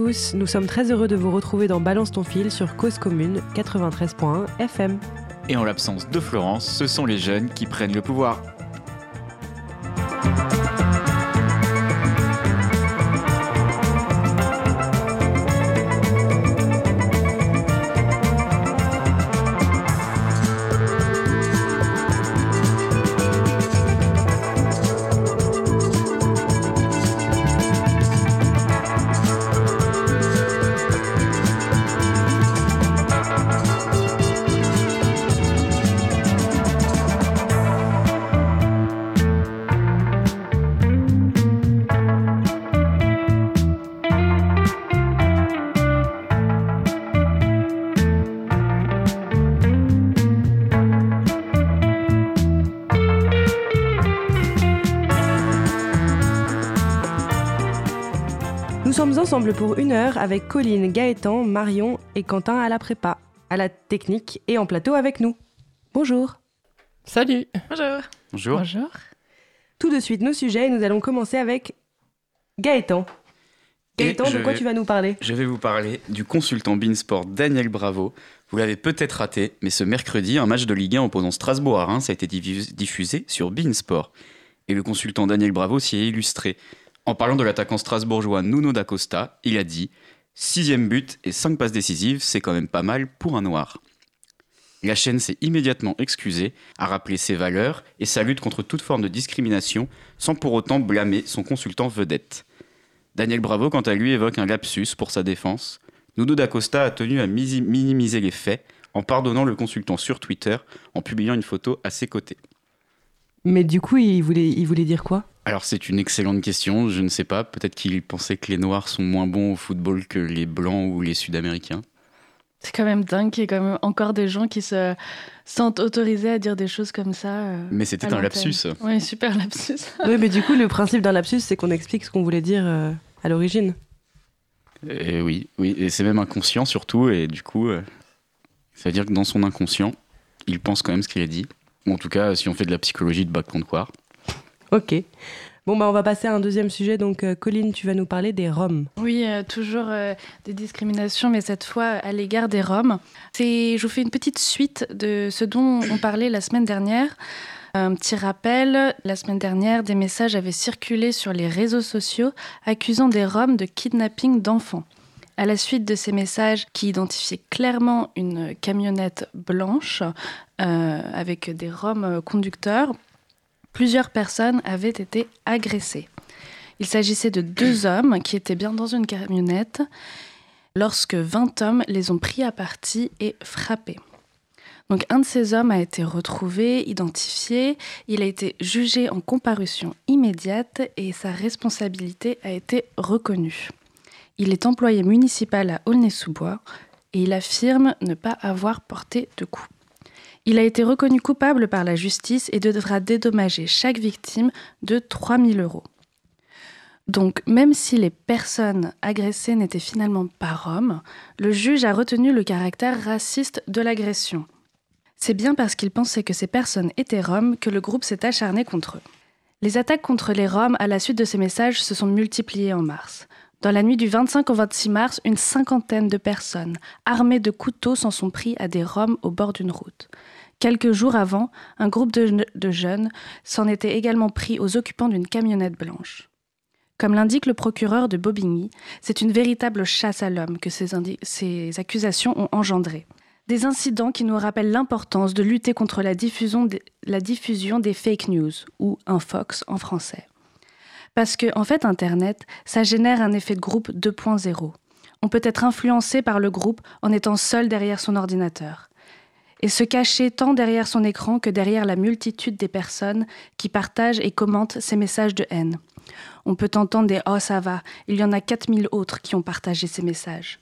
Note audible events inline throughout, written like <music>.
Nous sommes très heureux de vous retrouver dans Balance ton fil sur Cause Commune 93.1 FM. Et en l'absence de Florence, ce sont les jeunes qui prennent le pouvoir. Sommes ensemble pour une heure avec Colline, Gaëtan, Marion et Quentin à la prépa, à la technique et en plateau avec nous. Bonjour. Salut Bonjour. Bonjour. Bonjour. Tout de suite nos sujets et nous allons commencer avec Gaëtan. Gaëtan, de quoi vais- tu vas nous parler? Je vais vous parler du consultant Beansport Daniel Bravo. Vous l'avez peut-être raté, mais ce mercredi, un match de Ligue 1 opposant Strasbourg à Reims a été diffus- diffusé sur Beansport. Et le consultant Daniel Bravo s'y est illustré. En parlant de l'attaquant strasbourgeois Nuno da Costa, il a dit Sixième but et cinq passes décisives, c'est quand même pas mal pour un noir. La chaîne s'est immédiatement excusée, a rappelé ses valeurs et sa lutte contre toute forme de discrimination, sans pour autant blâmer son consultant vedette. Daniel Bravo, quant à lui, évoque un lapsus pour sa défense. Nuno da Costa a tenu à minimiser les faits en pardonnant le consultant sur Twitter en publiant une photo à ses côtés. Mais du coup, il voulait, il voulait dire quoi? Alors c'est une excellente question, je ne sais pas, peut-être qu'il pensait que les Noirs sont moins bons au football que les Blancs ou les Sud-Américains. C'est quand même dingue qu'il y ait quand même encore des gens qui se sentent autorisés à dire des choses comme ça. euh, Mais c'était un lapsus. Oui, super lapsus. <laughs> Oui, mais du coup, le principe d'un lapsus, c'est qu'on explique ce qu'on voulait dire euh, à l'origine. Et oui, oui, et c'est même inconscient surtout, et du coup, euh, ça veut dire que dans son inconscient, il pense quand même ce qu'il a dit. Ou en tout cas, si on fait de la psychologie de bac comptoir. Ok. Bon, bah, on va passer à un deuxième sujet. Donc, euh, Colline, tu vas nous parler des Roms. Oui, euh, toujours euh, des discriminations, mais cette fois à l'égard des Roms. C'est, je vous fais une petite suite de ce dont on parlait la semaine dernière. Un petit rappel, la semaine dernière, des messages avaient circulé sur les réseaux sociaux accusant des Roms de kidnapping d'enfants. À la suite de ces messages qui identifiaient clairement une camionnette blanche euh, avec des Roms conducteurs, plusieurs personnes avaient été agressées. Il s'agissait de deux <clears throat> hommes qui étaient bien dans une camionnette lorsque 20 hommes les ont pris à partie et frappés. Donc un de ces hommes a été retrouvé, identifié, il a été jugé en comparution immédiate et sa responsabilité a été reconnue. Il est employé municipal à Aulnay-sous-Bois et il affirme ne pas avoir porté de coups. Il a été reconnu coupable par la justice et devra dédommager chaque victime de 3 000 euros. Donc, même si les personnes agressées n'étaient finalement pas roms, le juge a retenu le caractère raciste de l'agression. C'est bien parce qu'il pensait que ces personnes étaient roms que le groupe s'est acharné contre eux. Les attaques contre les roms à la suite de ces messages se sont multipliées en mars. Dans la nuit du 25 au 26 mars, une cinquantaine de personnes, armées de couteaux, s'en sont pris à des roms au bord d'une route. Quelques jours avant, un groupe de, jeunes s'en était également pris aux occupants d'une camionnette blanche. Comme l'indique le procureur de Bobigny, c'est une véritable chasse à l'homme que ces, accusations ont engendré. Des incidents qui nous rappellent l'importance de lutter contre la diffusion, des, la diffusion des fake news, ou un Fox en français. Parce que, en fait, Internet, ça génère un effet de groupe 2.0. On peut être influencé par le groupe en étant seul derrière son ordinateur. Et se cacher tant derrière son écran que derrière la multitude des personnes qui partagent et commentent ces messages de haine. On peut entendre des Oh ça va, il y en a 4000 autres qui ont partagé ces messages.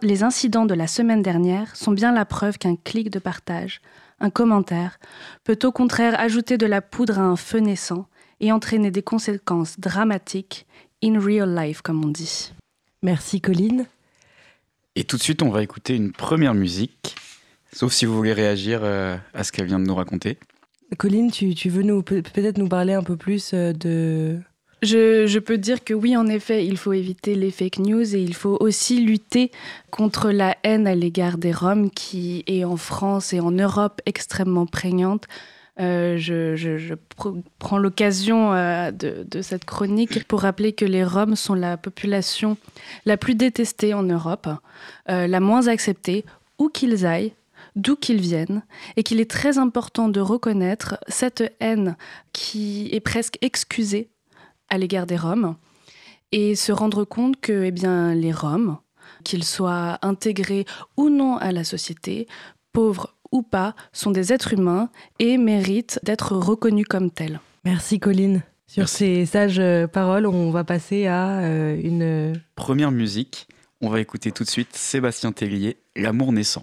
Les incidents de la semaine dernière sont bien la preuve qu'un clic de partage, un commentaire, peut au contraire ajouter de la poudre à un feu naissant et entraîner des conséquences dramatiques in real life, comme on dit. Merci, Colline. Et tout de suite, on va écouter une première musique. Sauf si vous voulez réagir euh, à ce qu'elle vient de nous raconter. Colline, tu, tu veux nous peut- peut-être nous parler un peu plus euh, de. je, peux dire que oui, en effet, il faut éviter les fake news et il faut aussi lutter contre la haine à l'égard des Roms qui est en France et en Europe extrêmement prégnante. Euh, je, prends l'occasion euh, de, cette chronique pour rappeler que les Roms sont la population la plus détestée en Europe, euh, la moins acceptée, où qu'ils aillent, d'où qu'ils viennent, et qu'il est très important de reconnaître cette haine qui est presque excusée à l'égard des Roms, et se rendre compte que eh bien, les Roms, qu'ils soient intégrés ou non à la société, pauvres ou pas, sont des êtres humains et méritent d'être reconnus comme tels. Merci Colline. Sur ces sages euh, paroles, on va passer à euh, une... Première musique, on va écouter tout de suite Sébastien Tellier, L'amour naissant.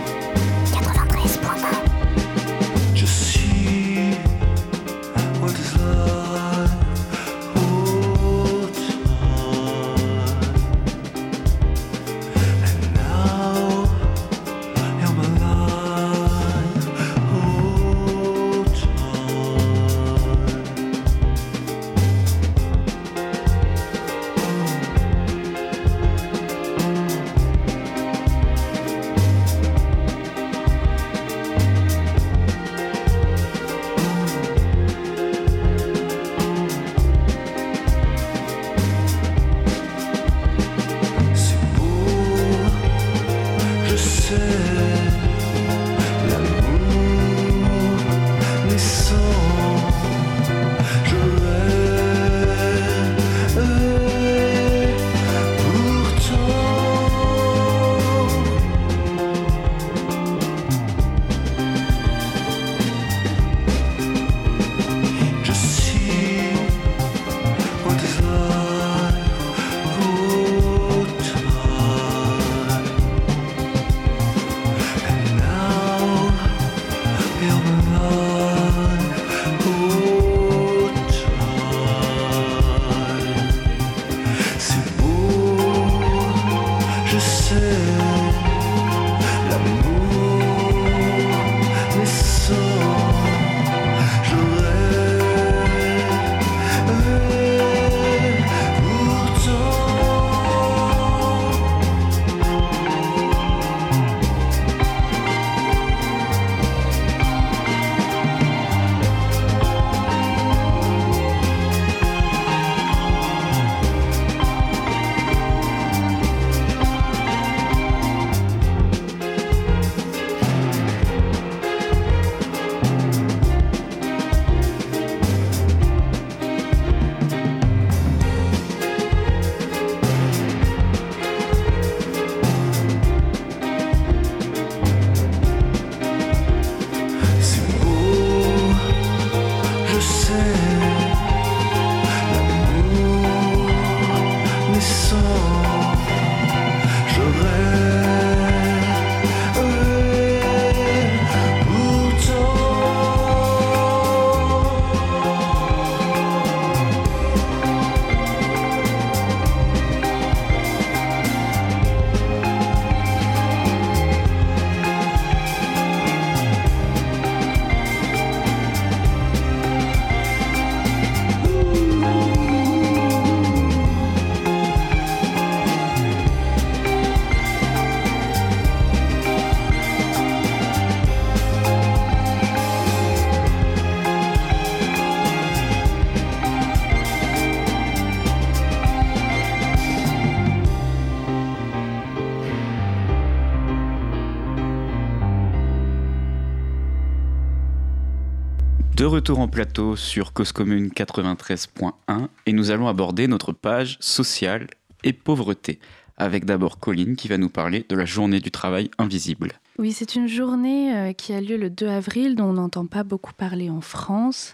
De retour en plateau sur Cause Commune 93.1 et nous allons aborder notre page sociale et pauvreté avec d'abord Colline qui va nous parler de la journée du travail invisible. Oui, c'est une journée euh, qui a lieu le 2 avril dont on n'entend pas beaucoup parler en France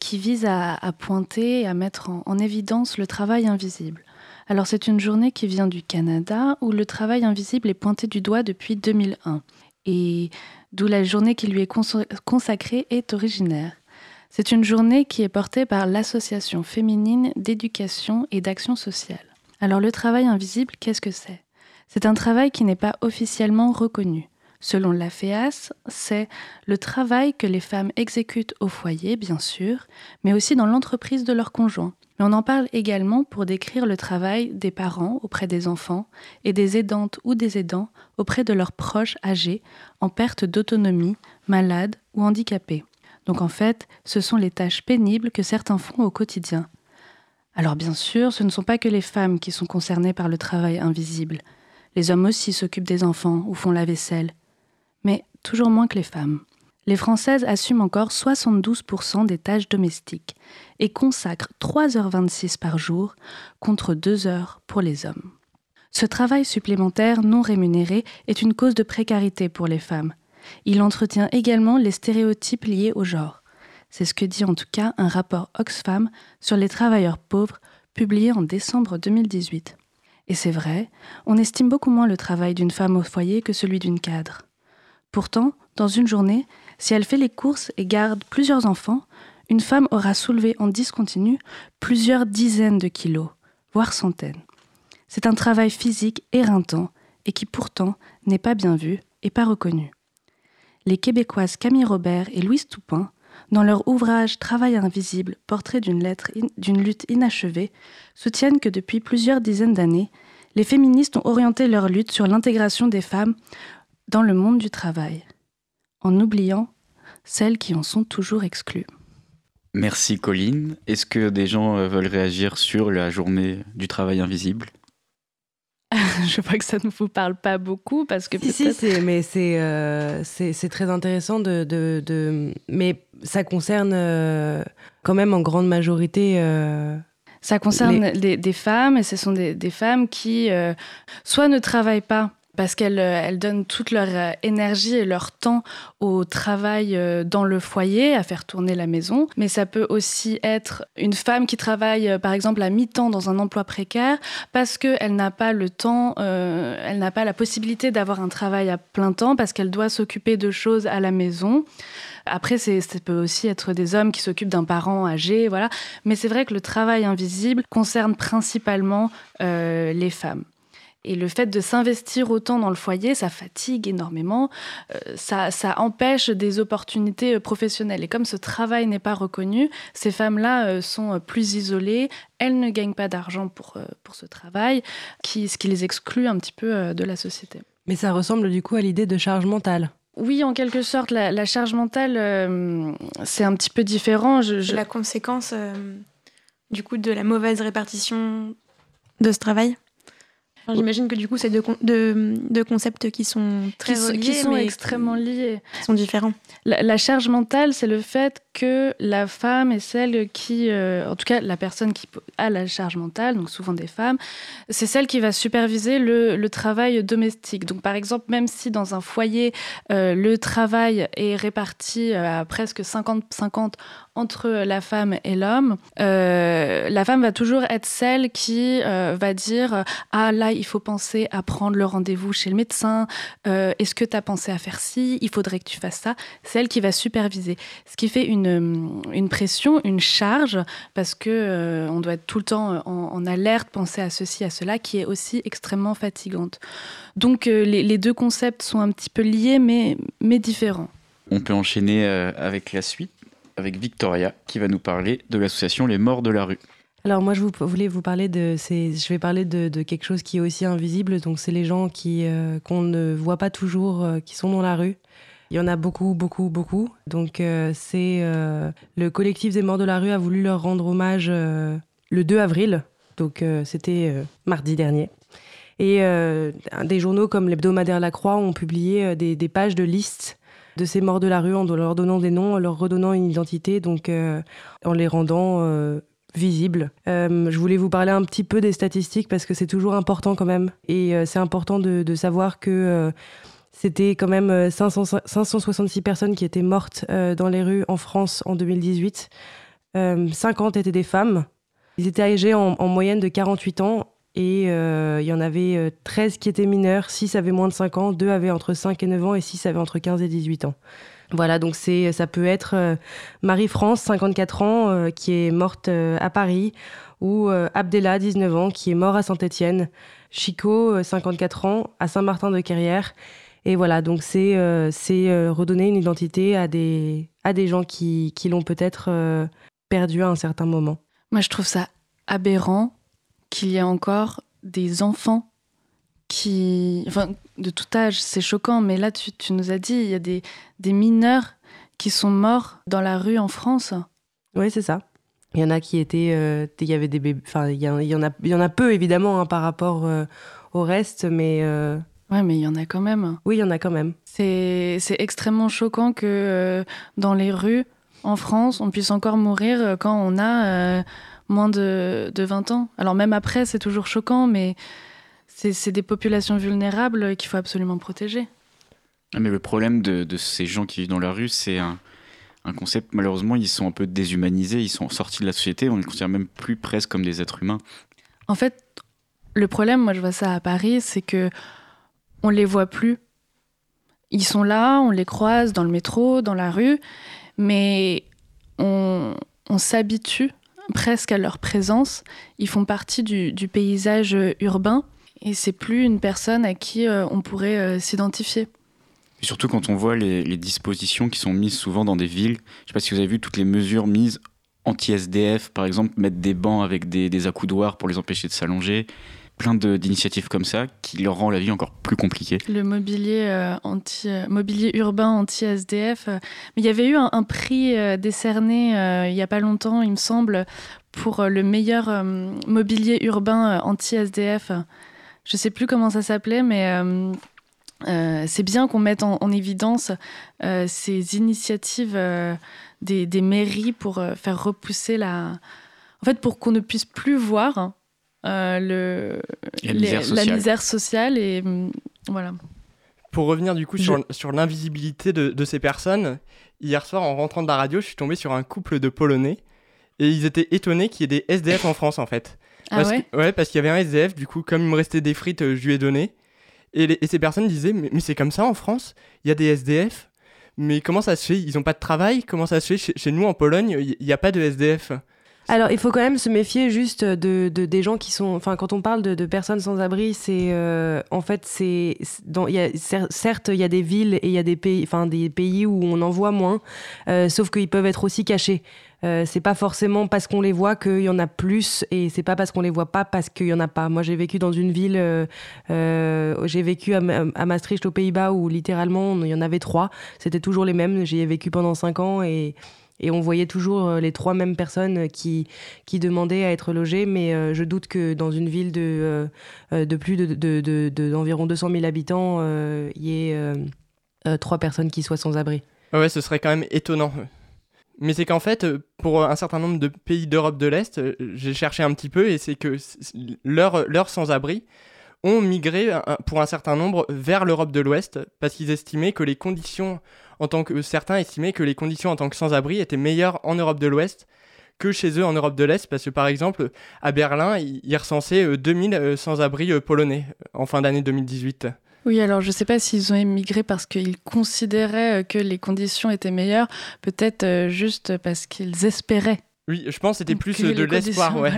qui vise à, pointer, à mettre en, évidence le travail invisible. Alors c'est une journée qui vient du Canada où le travail invisible est pointé du doigt depuis 2001 et d'où la journée qui lui est consacrée est originaire. C'est une journée qui est portée par l'Association féminine d'éducation et d'action sociale. Alors le travail invisible, qu'est-ce que c'est? C'est un travail qui n'est pas officiellement reconnu. Selon la FEAS, c'est le travail que les femmes exécutent au foyer, bien sûr, mais aussi dans l'entreprise de leur conjoint. Mais on en parle également pour décrire le travail des parents auprès des enfants et des aidantes ou des aidants auprès de leurs proches âgés en perte d'autonomie, malades ou handicapés. Donc en fait, ce sont les tâches pénibles que certains font au quotidien. Alors bien sûr, ce ne sont pas que les femmes qui sont concernées par le travail invisible. Les hommes aussi s'occupent des enfants ou font la vaisselle. Mais toujours moins que les femmes les Françaises assument encore 72% des tâches domestiques et consacrent 3h26 par jour contre 2 heures pour les hommes. Ce travail supplémentaire non rémunéré est une cause de précarité pour les femmes. Il entretient également les stéréotypes liés au genre. C'est ce que dit en tout cas un rapport Oxfam sur les travailleurs pauvres publié en décembre 2018. Et c'est vrai, on estime beaucoup moins le travail d'une femme au foyer que celui d'une cadre. Pourtant, dans une journée, si elle fait les courses et garde plusieurs enfants, une femme aura soulevé en discontinu plusieurs dizaines de kilos, voire centaines. C'est un travail physique éreintant et qui pourtant n'est pas bien vu et pas reconnu. Les Québécoises Camille Robert et Louise Toupin, dans leur ouvrage Travail invisible, portrait d'une lutte inachevée, soutiennent que depuis plusieurs dizaines d'années, les féministes ont orienté leur lutte sur l'intégration des femmes dans le monde du travail en oubliant celles qui en sont toujours exclues. Merci Colline. Est-ce que des gens euh, veulent réagir sur la journée du travail invisible? <laughs> Je vois que ça ne vous parle pas beaucoup parce que si, si mais euh, c'est très intéressant de, de, mais ça concerne euh, quand même en grande majorité ça concerne des femmes et ce sont des, des femmes qui soit ne travaillent pas parce qu'elles euh, donnent toute leur euh, énergie et leur temps au travail euh, dans le foyer, à faire tourner la maison. Mais ça peut aussi être une femme qui travaille, par exemple, à mi-temps dans un emploi précaire parce qu'elle n'a pas le temps, elle n'a pas la possibilité d'avoir un travail à plein temps parce qu'elle doit s'occuper de choses à la maison. Après, ça peut aussi être des hommes qui s'occupent d'un parent âgé, voilà. Mais c'est vrai que le travail invisible concerne principalement les femmes. Et le fait de s'investir autant dans le foyer, ça fatigue énormément, euh, ça, ça, empêche des opportunités euh, professionnelles. Et comme ce travail n'est pas reconnu, ces femmes-là euh, sont plus isolées, elles ne gagnent pas d'argent pour, pour ce travail, qui, ce qui les exclut un petit peu de la société. Mais ça ressemble du coup à l'idée de charge mentale. Oui, en quelque sorte, la, charge mentale, c'est un petit peu différent. Je, La conséquence, du coup, de la mauvaise répartition de ce travail? J'imagine que du coup, c'est deux, deux, concepts qui sont très reliés, qui sont extrêmement liés, qui sont différents. La, charge mentale, c'est le fait que la femme est celle qui, euh, en tout cas, la personne qui a la charge mentale, donc souvent des femmes, c'est celle qui va superviser le, le, travail domestique. Donc, par exemple, même si dans un foyer, euh, le travail est réparti euh, à presque 50-50 entre la femme et l'homme, euh, la femme va toujours être celle qui euh, va dire Ah là, il faut penser à prendre le rendez-vous chez le médecin. Euh, est-ce que tu as pensé à faire ci? Il faudrait que tu fasses ça. C'est elle qui va superviser. Ce qui fait une, pression, une charge, parce que on doit être tout le temps en, alerte, penser à ceci, à cela, qui est aussi extrêmement fatigante. Donc les, deux concepts sont un petit peu liés, mais différents. On peut enchaîner avec la suite avec Victoria qui va nous parler de l'association Les Morts de la rue. Alors moi je voulais vous parler de, je vais parler de, quelque chose qui est aussi invisible, donc c'est les gens qui euh, qu'on ne voit pas toujours, euh, qui sont dans la rue. Il y en a beaucoup, beaucoup, beaucoup. Donc euh, c'est le collectif des morts de la rue a voulu leur rendre hommage le 2 avril, donc c'était mardi dernier. Et des journaux comme l'hebdomadaire La Croix ont publié des, des pages de listes de ces morts de la rue en leur donnant des noms, en leur redonnant une identité, donc euh, en les rendant euh, visibles. Euh, je voulais vous parler un petit peu des statistiques parce que c'est toujours important quand même. Et c'est important de, savoir que c'était quand même 566 personnes qui étaient mortes dans les rues en France en 2018. 50 étaient des femmes. Ils étaient âgés en, en moyenne de 48 ans Et euh, il y en avait 13 qui étaient mineurs, 6 avaient moins de 5 ans, 2 avaient entre 5 et 9 ans et 6 avaient entre 15 et 18 ans. Voilà, donc c'est, ça peut être Marie-France, 54 ans, qui est morte à Paris, ou Abdella, 19 ans, qui est mort à Saint-Étienne, Chico, 54 ans, à Saint-Martin-de-Carrière. Et voilà, donc c'est, c'est redonner une identité à des, à des gens qui, qui l'ont peut-être perdu à un certain moment. Moi, je trouve ça aberrant qu'il y ait encore des enfants qui. Enfin, de tout âge, c'est choquant, mais là, tu, tu, nous as dit, il y a des, des mineurs qui sont morts dans la rue en France. Oui, c'est ça. Il y en a qui étaient. Euh, il y avait des bébés. Enfin, il y, en a, il y en a peu, évidemment, hein, par rapport euh, au reste, mais. Euh, ouais, mais il y en a quand même. Oui, il y en a quand même. C'est extrêmement choquant que dans les rues, en France, on puisse encore mourir quand on a moins de, de 20 ans. Alors même après, c'est toujours choquant, mais c'est des populations vulnérables qu'il faut absolument protéger. Ah, mais le problème de, de, ces gens qui vivent dans la rue, c'est un, un, concept, malheureusement, ils sont un peu déshumanisés, ils sont sortis de la société, on les considère même plus presque comme des êtres humains. En fait, le problème, moi je vois ça à Paris, c'est que on les voit plus. Ils sont là, on les croise dans le métro, dans la rue, mais on, on s'habitue presque à leur présence. Ils font partie du, paysage urbain et c'est plus une personne à qui euh, on pourrait euh, s'identifier. surtout quand on voit les, dispositions qui sont mises souvent dans des villes. Je ne sais pas si vous avez vu toutes les mesures mises anti-SDF, par exemple, mettre des bancs avec des, des accoudoirs pour les empêcher de s'allonger plein d'initiatives comme ça qui leur rend la vie encore plus compliquée. Le mobilier, euh, euh, mobilier urbain anti-SDF. Euh, mais il y avait eu un, prix décerné il n'y a pas longtemps, il me semble, pour le meilleur mobilier urbain anti-SDF. Je ne sais plus comment ça s'appelait, mais c'est bien qu'on mette en, évidence ces initiatives des, mairies pour faire repousser la... En fait, pour qu'on ne puisse plus voir euh, le, la, misère sociale et mm, voilà. Pour revenir du coup sur, sur l'invisibilité de, de, ces personnes, hier soir en rentrant de la radio, je suis tombé sur un couple de Polonais et ils étaient étonnés qu'il y ait des SDF en France en fait. Ah parce ouais, que, ouais parce qu'il y avait un SDF, du coup comme il me restait des frites, euh, je lui ai donné. Et, et ces personnes disaient mais, mais c'est comme ça en France, il y a des SDF. Mais comment ça se fait? Ils n'ont pas de travail? Comment ça se fait? Chez, chez nous en Pologne, il n'y a pas de SDF alors, il faut quand même se méfier juste de, des gens qui sont. Enfin, quand on parle de, personnes sans abri, c'est euh, en fait c'est certes il y a des villes et il y a des pays, enfin des pays où on en voit moins, euh, sauf qu'ils peuvent être aussi cachés. Euh, c'est pas forcément parce qu'on les voit qu'il y en a plus et c'est pas parce qu'on les voit pas parce qu'il y en a pas. Moi, j'ai vécu dans une ville, j'ai vécu à, à, Maastricht aux Pays-Bas où littéralement il y en avait trois. C'était toujours les mêmes. J'y ai vécu pendant cinq ans et et on voyait toujours euh, les trois mêmes personnes qui, qui demandaient à être logées, mais euh, je doute que dans une ville de, euh, de plus d'environ de, de, 200 000 habitants, il y ait trois personnes qui soient sans abri. Ouais, ce serait quand même étonnant. Mais c'est qu'en fait, pour un certain nombre de pays d'Europe de l'Est, j'ai cherché un petit peu et c'est que leurs sans-abri ont migré pour un certain nombre vers l'Europe de l'Ouest parce qu'ils estimaient que les conditions en tant que certains estimaient que les conditions en tant que sans-abri étaient meilleures en Europe de l'Ouest que chez eux en Europe de l'Est, parce que par exemple, à Berlin, ils recensaient 2000 euh, euh, sans-abri euh, polonais en fin d'année 2018. Oui, alors je ne sais pas s'ils ont émigré parce qu'ils considéraient que les conditions étaient meilleures, peut-être juste parce qu'ils espéraient oui, je pense que c'était plus de l'espoir, ouais.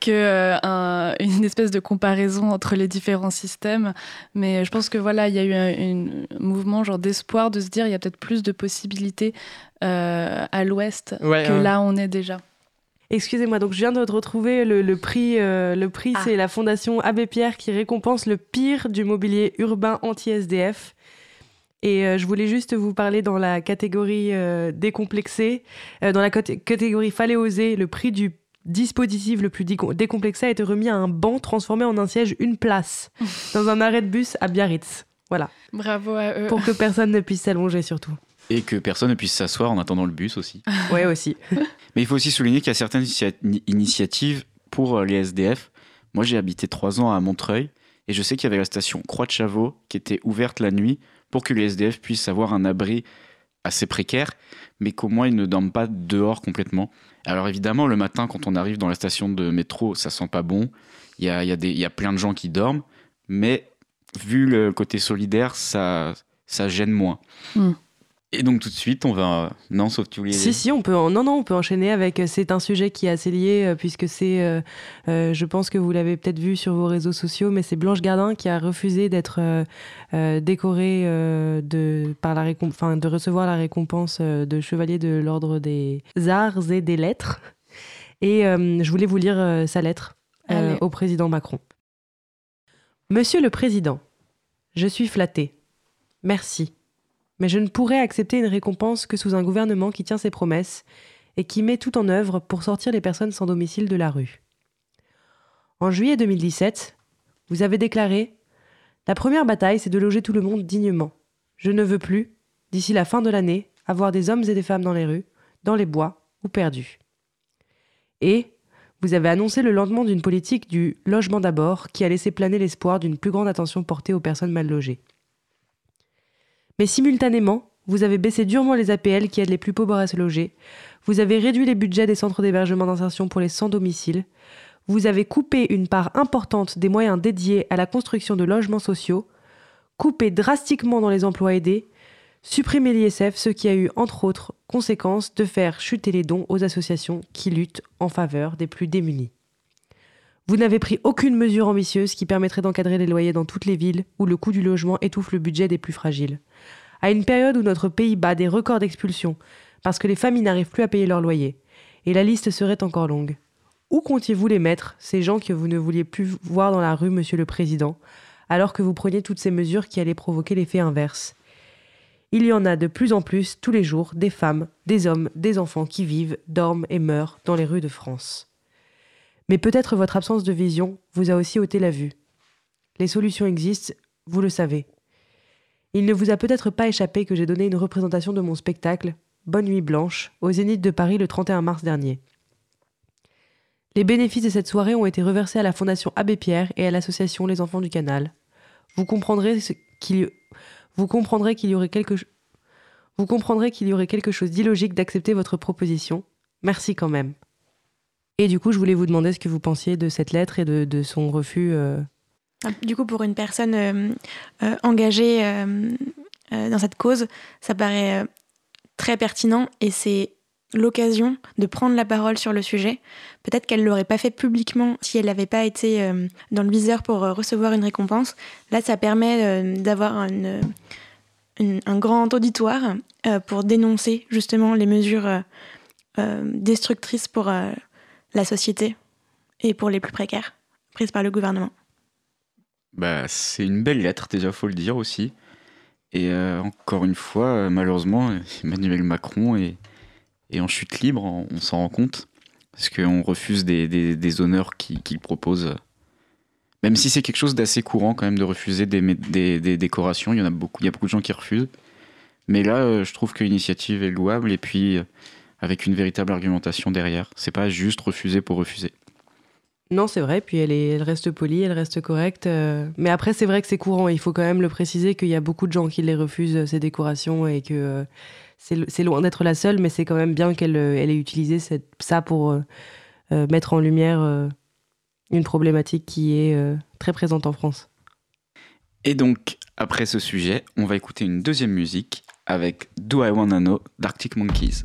que euh, une espèce de comparaison entre les différents systèmes. Mais je pense que voilà, il y a eu un, mouvement genre d'espoir de se dire il y a peut-être plus de possibilités euh, à l'Ouest que là on est déjà. Excusez-moi, donc je viens de retrouver le, prix. Euh, le prix, ah. c'est la Fondation Abbé Pierre qui récompense le pire du mobilier urbain anti-SDF. Et euh, je voulais juste vous parler dans la catégorie euh, décomplexée. Euh, dans la catégorie fallait oser, le prix du dispositif le plus décomplexé a été remis à un banc transformé en un siège une place <laughs> dans un arrêt de bus à Biarritz. Voilà. Bravo à eux. Pour que <laughs> personne ne puisse s'allonger surtout. Et que personne ne puisse s'asseoir en attendant le bus aussi. <laughs> ouais aussi. Mais il faut aussi souligner qu'il y a certaines initiatives pour les SDF. Moi j'ai habité trois ans à Montreuil et je sais qu'il y avait la station Croix de Chavaux qui était ouverte la nuit pour que les SDF puissent avoir un abri assez précaire, mais qu'au moins ils ne dorment pas dehors complètement. Alors évidemment, le matin, quand on arrive dans la station de métro, ça sent pas bon. Il y a, y, a y a plein de gens qui dorment, mais vu le côté solidaire, ça, ça gêne moins. Hmm. Et donc tout de suite, on va... Non, sauf que tu voulais... Si, si, on peut, en- non, non, on peut enchaîner avec. euh, C'est un sujet qui est assez lié, euh, puisque c'est. euh, euh, je pense que vous l'avez peut-être vu sur vos réseaux sociaux, mais c'est Blanche Gardin qui a refusé d'être décorée euh, de, par la récom- enfin, de recevoir la récompense de chevalier de l'ordre des arts et des lettres. Et euh, je voulais vous lire euh, sa lettre euh, au président Macron. Monsieur le Président, je suis flatté. Merci. Mais je ne pourrais accepter une récompense que sous un gouvernement qui tient ses promesses et qui met tout en œuvre pour sortir les personnes sans domicile de la rue. En juillet 2017, vous avez déclaré La première bataille, c'est de loger tout le monde dignement. Je ne veux plus, d'ici la fin de l'année, avoir des hommes et des femmes dans les rues, dans les bois ou perdus. Et vous avez annoncé le lendemain d'une politique du logement d'abord qui a laissé planer l'espoir d'une plus grande attention portée aux personnes mal logées. Mais simultanément, vous avez baissé durement les APL qui aident les plus pauvres à se loger, vous avez réduit les budgets des centres d'hébergement d'insertion pour les sans domicile, vous avez coupé une part importante des moyens dédiés à la construction de logements sociaux, coupé drastiquement dans les emplois aidés, supprimé l'ISF, ce qui a eu entre autres conséquence de faire chuter les dons aux associations qui luttent en faveur des plus démunis. Vous n'avez pris aucune mesure ambitieuse qui permettrait d'encadrer les loyers dans toutes les villes où le coût du logement étouffe le budget des plus fragiles. À une période où notre pays bat des records d'expulsion parce que les familles n'arrivent plus à payer leur loyer, et la liste serait encore longue. Où comptiez-vous les mettre, ces gens que vous ne vouliez plus voir dans la rue, monsieur le Président, alors que vous preniez toutes ces mesures qui allaient provoquer l'effet inverse? Il y en a de plus en plus, tous les jours, des femmes, des hommes, des enfants qui vivent, dorment et meurent dans les rues de France. Mais peut-être votre absence de vision vous a aussi ôté la vue. Les solutions existent, vous le savez. Il ne vous a peut-être pas échappé que j'ai donné une représentation de mon spectacle, Bonne Nuit Blanche, au Zénith de Paris le 31 mars dernier. Les bénéfices de cette soirée ont été reversés à la Fondation Abbé Pierre et à l'association Les Enfants du Canal. Vous comprendrez qu'il y... aurait quelque y aurait quelque chose d'illogique d'accepter votre proposition. Merci quand même. Et du coup, je voulais vous demander ce que vous pensiez de cette lettre et de, son refus. euh, Ah, Du coup, pour une personne euh, euh, engagée dans cette cause, ça paraît très pertinent et c'est l'occasion de prendre la parole sur le sujet. Peut-être qu'elle l'aurait pas fait publiquement si elle n'avait pas été dans le viseur pour recevoir une récompense. Là, ça permet d'avoir un grand auditoire pour dénoncer justement les mesures destructrices pour la société et pour les plus précaires prises par le gouvernement. Bah, c'est une belle lettre, déjà, faut le dire aussi. Et euh, encore une fois, euh, malheureusement, <laughs> Emmanuel Macron est, en chute libre, on s'en rend compte, parce qu'on refuse des, honneurs qu'il propose. Même si c'est quelque chose d'assez courant quand même de refuser des, des- décorations, il y en a beaucoup, il y a beaucoup de gens qui refusent. Mais là, euh, je trouve que l'initiative est louable et puis avec une véritable argumentation derrière. C'est pas juste refuser pour refuser. Non, c'est vrai, puis elle, est, elle reste polie, elle reste correcte. euh, Mais après, c'est vrai que c'est courant. Il faut quand même le préciser qu'il y a beaucoup de gens qui les refusent, euh, ces décorations, et que euh, c'est loin d'être la seule, mais c'est quand même bien qu'elle elle ait utilisé cette- ça pour euh, mettre en lumière une problématique qui est très présente en France. Et donc, après ce sujet, on va écouter une deuxième musique avec Do I Wanna Know d'Arctic Monkeys.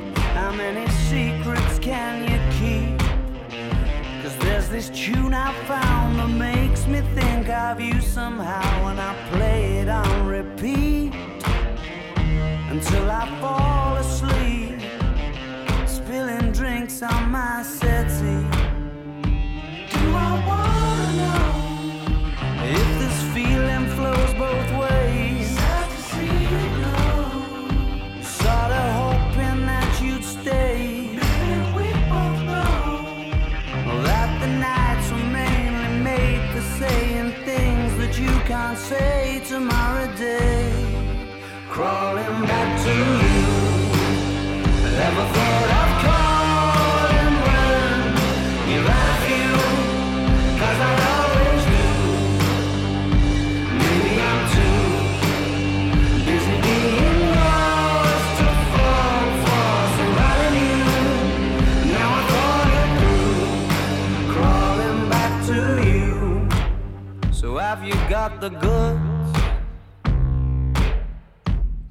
How many secrets can you keep? Cause there's this tune I found that makes me think of you somehow, and I play it on repeat until I fall asleep, spilling drinks on my settee. Can't say tomorrow day. Crawling back to you. Never thought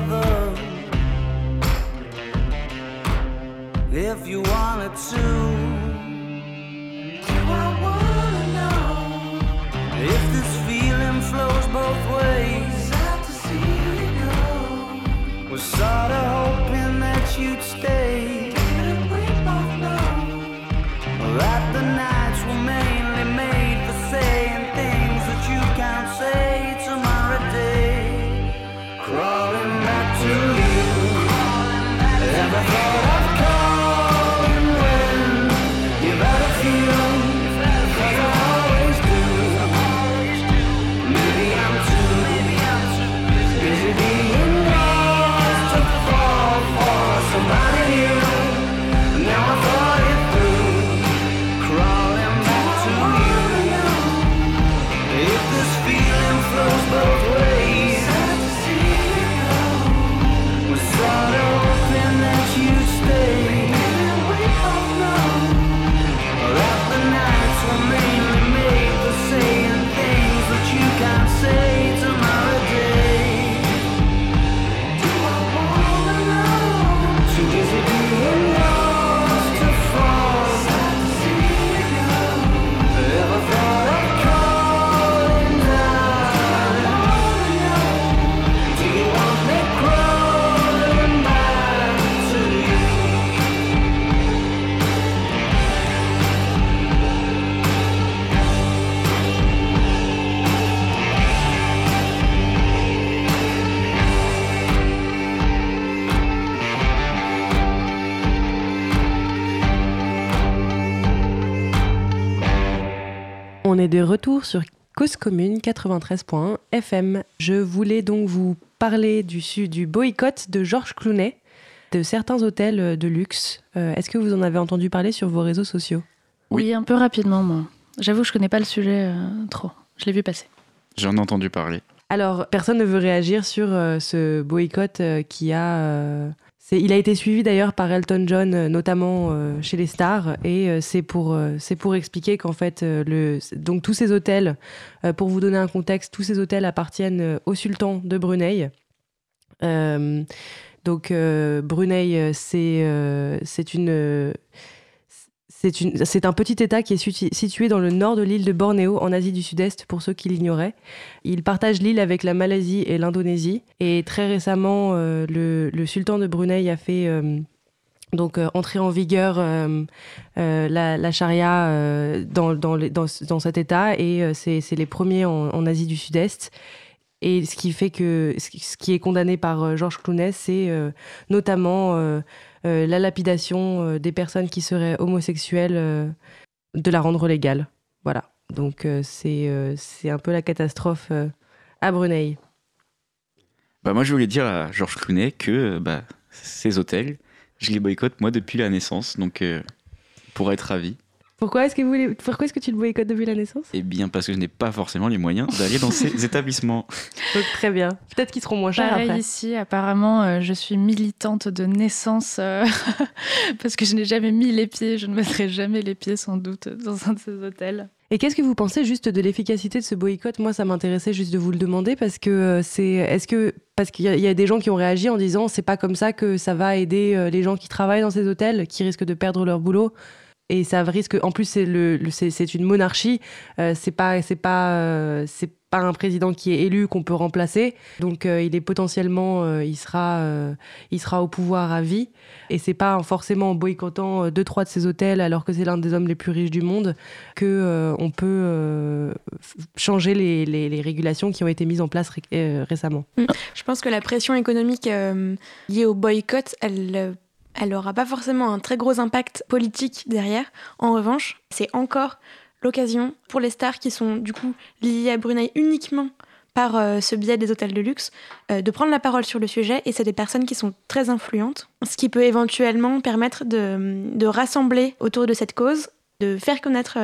together if you wanted to. Do I wanna know if this feeling flows both ways? Sad to see you go. Was sorta hoping that you'd stay. Retour sur Cause Commune 93.1 FM. Je voulais donc vous parler du, du boycott de Georges Clounet de certains hôtels de luxe. Euh, Est-ce que vous en avez entendu parler sur vos réseaux sociaux? Oui. Oui, un peu rapidement, moi. J'avoue, je connais pas le sujet euh, trop. Je l'ai vu passer. J'en ai entendu parler. Alors, personne ne veut réagir sur euh, ce boycott euh, qui a. il a été suivi d'ailleurs par Elton John, euh, notamment euh, chez les stars, et euh, c'est pour, pour expliquer qu'en fait, le, donc tous ces hôtels, pour vous donner un contexte, tous ces hôtels appartiennent au sultan de Brunei. Donc Brunei, c'est une c'est un petit État qui est situ- situé dans le nord de l'île de Bornéo, en Asie du Sud-Est, pour ceux qui l'ignoraient. Il partage l'île avec la Malaisie et l'Indonésie. Et très récemment, euh, le, sultan de Brunei a fait euh, donc euh, entrer en vigueur la, charia dans, dans, cet État. Et c'est les premiers en, Asie du Sud-Est. Et ce qui fait que ce qui- est condamné par Georges Clooney, c'est notamment la lapidation euh, des personnes qui seraient homosexuelles, euh, de la rendre légale. Voilà. Donc euh, c'est euh, c'est un peu la catastrophe euh, à Brunei. Bah moi je voulais dire à Georges Clooney que euh, bah, ces hôtels, je les boycotte moi depuis la naissance, donc euh, pour être ravi. Pourquoi est-ce que, vous voulez- pourquoi est-ce que tu le boycottes depuis la naissance? Et bien parce que je n'ai pas forcément les moyens d'aller dans ces <laughs> établissements. Donc, Très bien. Peut-être qu'ils seront moins chers Pareil après. ici, apparemment, euh, je suis militante de naissance euh, <laughs> parce que je n'ai jamais mis les pieds, je ne mettrai jamais les pieds sans doute dans un de ces hôtels. Et qu'est-ce que vous pensez juste de l'efficacité de ce boycott? Moi, ça m'intéressait juste de vous le demander parce que euh, c'est. Est-ce que parce qu'il y, y a des gens qui ont réagi en disant c'est pas comme ça que ça va aider les gens qui travaillent dans ces hôtels, qui risquent de perdre leur boulot. Et ça risque. En plus, c'est le, le- c'est une monarchie. Euh, c'est pas c'est pas euh, c'est pas un président qui est élu qu'on peut remplacer. Donc, euh, il est potentiellement euh, il sera il sera au pouvoir à vie. Et c'est pas forcément en boycottant deux trois de ces hôtels alors que c'est l'un des hommes les plus riches du monde que on peut changer les, les, régulations qui ont été mises en place ré- récemment. Je pense que la pression économique liée au boycott, elle, elle aura pas forcément un très gros impact politique derrière. En revanche, c'est encore l'occasion pour les stars qui sont du coup liées à Brunei uniquement par euh, ce biais des hôtels de luxe, euh, de prendre la parole sur le sujet, et c'est des personnes qui sont très influentes, ce qui peut éventuellement permettre de, rassembler autour de cette cause, de faire connaître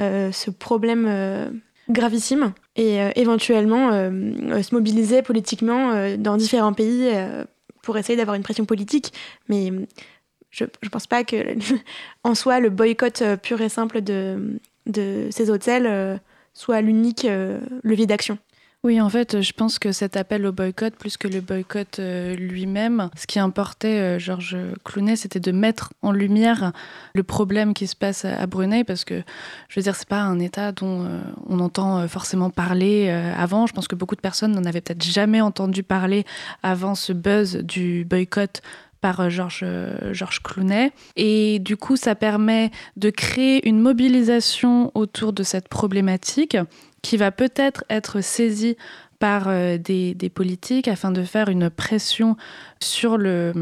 euh, ce problème gravissime, et éventuellement se mobiliser politiquement dans différents pays pour essayer d'avoir une pression politique. Mais euh, je ne pense pas que, <laughs> en soi, le boycott euh, pur et simple de, de ces hôtels euh, soit l'unique euh, levier d'action. Oui, en fait, je pense que cet appel au boycott, plus que le boycott euh, lui-même, ce qui importait euh, Georges Clounet, c'était de mettre en lumière le problème qui se passe à, Brunei, parce que, je veux dire, c'est pas un État dont euh, on entend forcément parler avant. Je pense que beaucoup de personnes n'en avaient peut-être jamais entendu parler avant ce buzz du boycott par Georges Georges Clounet. Et du coup, ça permet de créer une mobilisation autour de cette problématique qui va peut-être être saisie par euh, des, des politiques afin de faire une pression sur le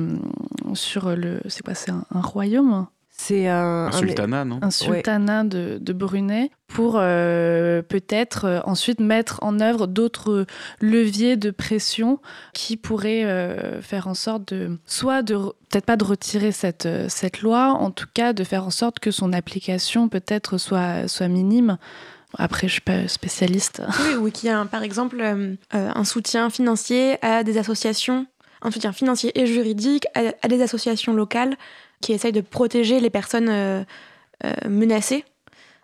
sur le c'est quoi c'est un, un royaume? C'est un, Un sultanat, non? Un sultanat de, de Brunei pour euh, peut-être euh, ensuite mettre en œuvre d'autres leviers de pression qui pourraient euh, faire en sorte de soit de re- peut-être pas de retirer cette, cette loi en tout cas de faire en sorte que son application peut-être soit, soit minime après je suis pas spécialiste Oui, ou qu'il y a par exemple euh, euh, un soutien financier à des associations, un soutien financier et juridique à, des associations locales qui essayent de protéger les personnes euh, menacées.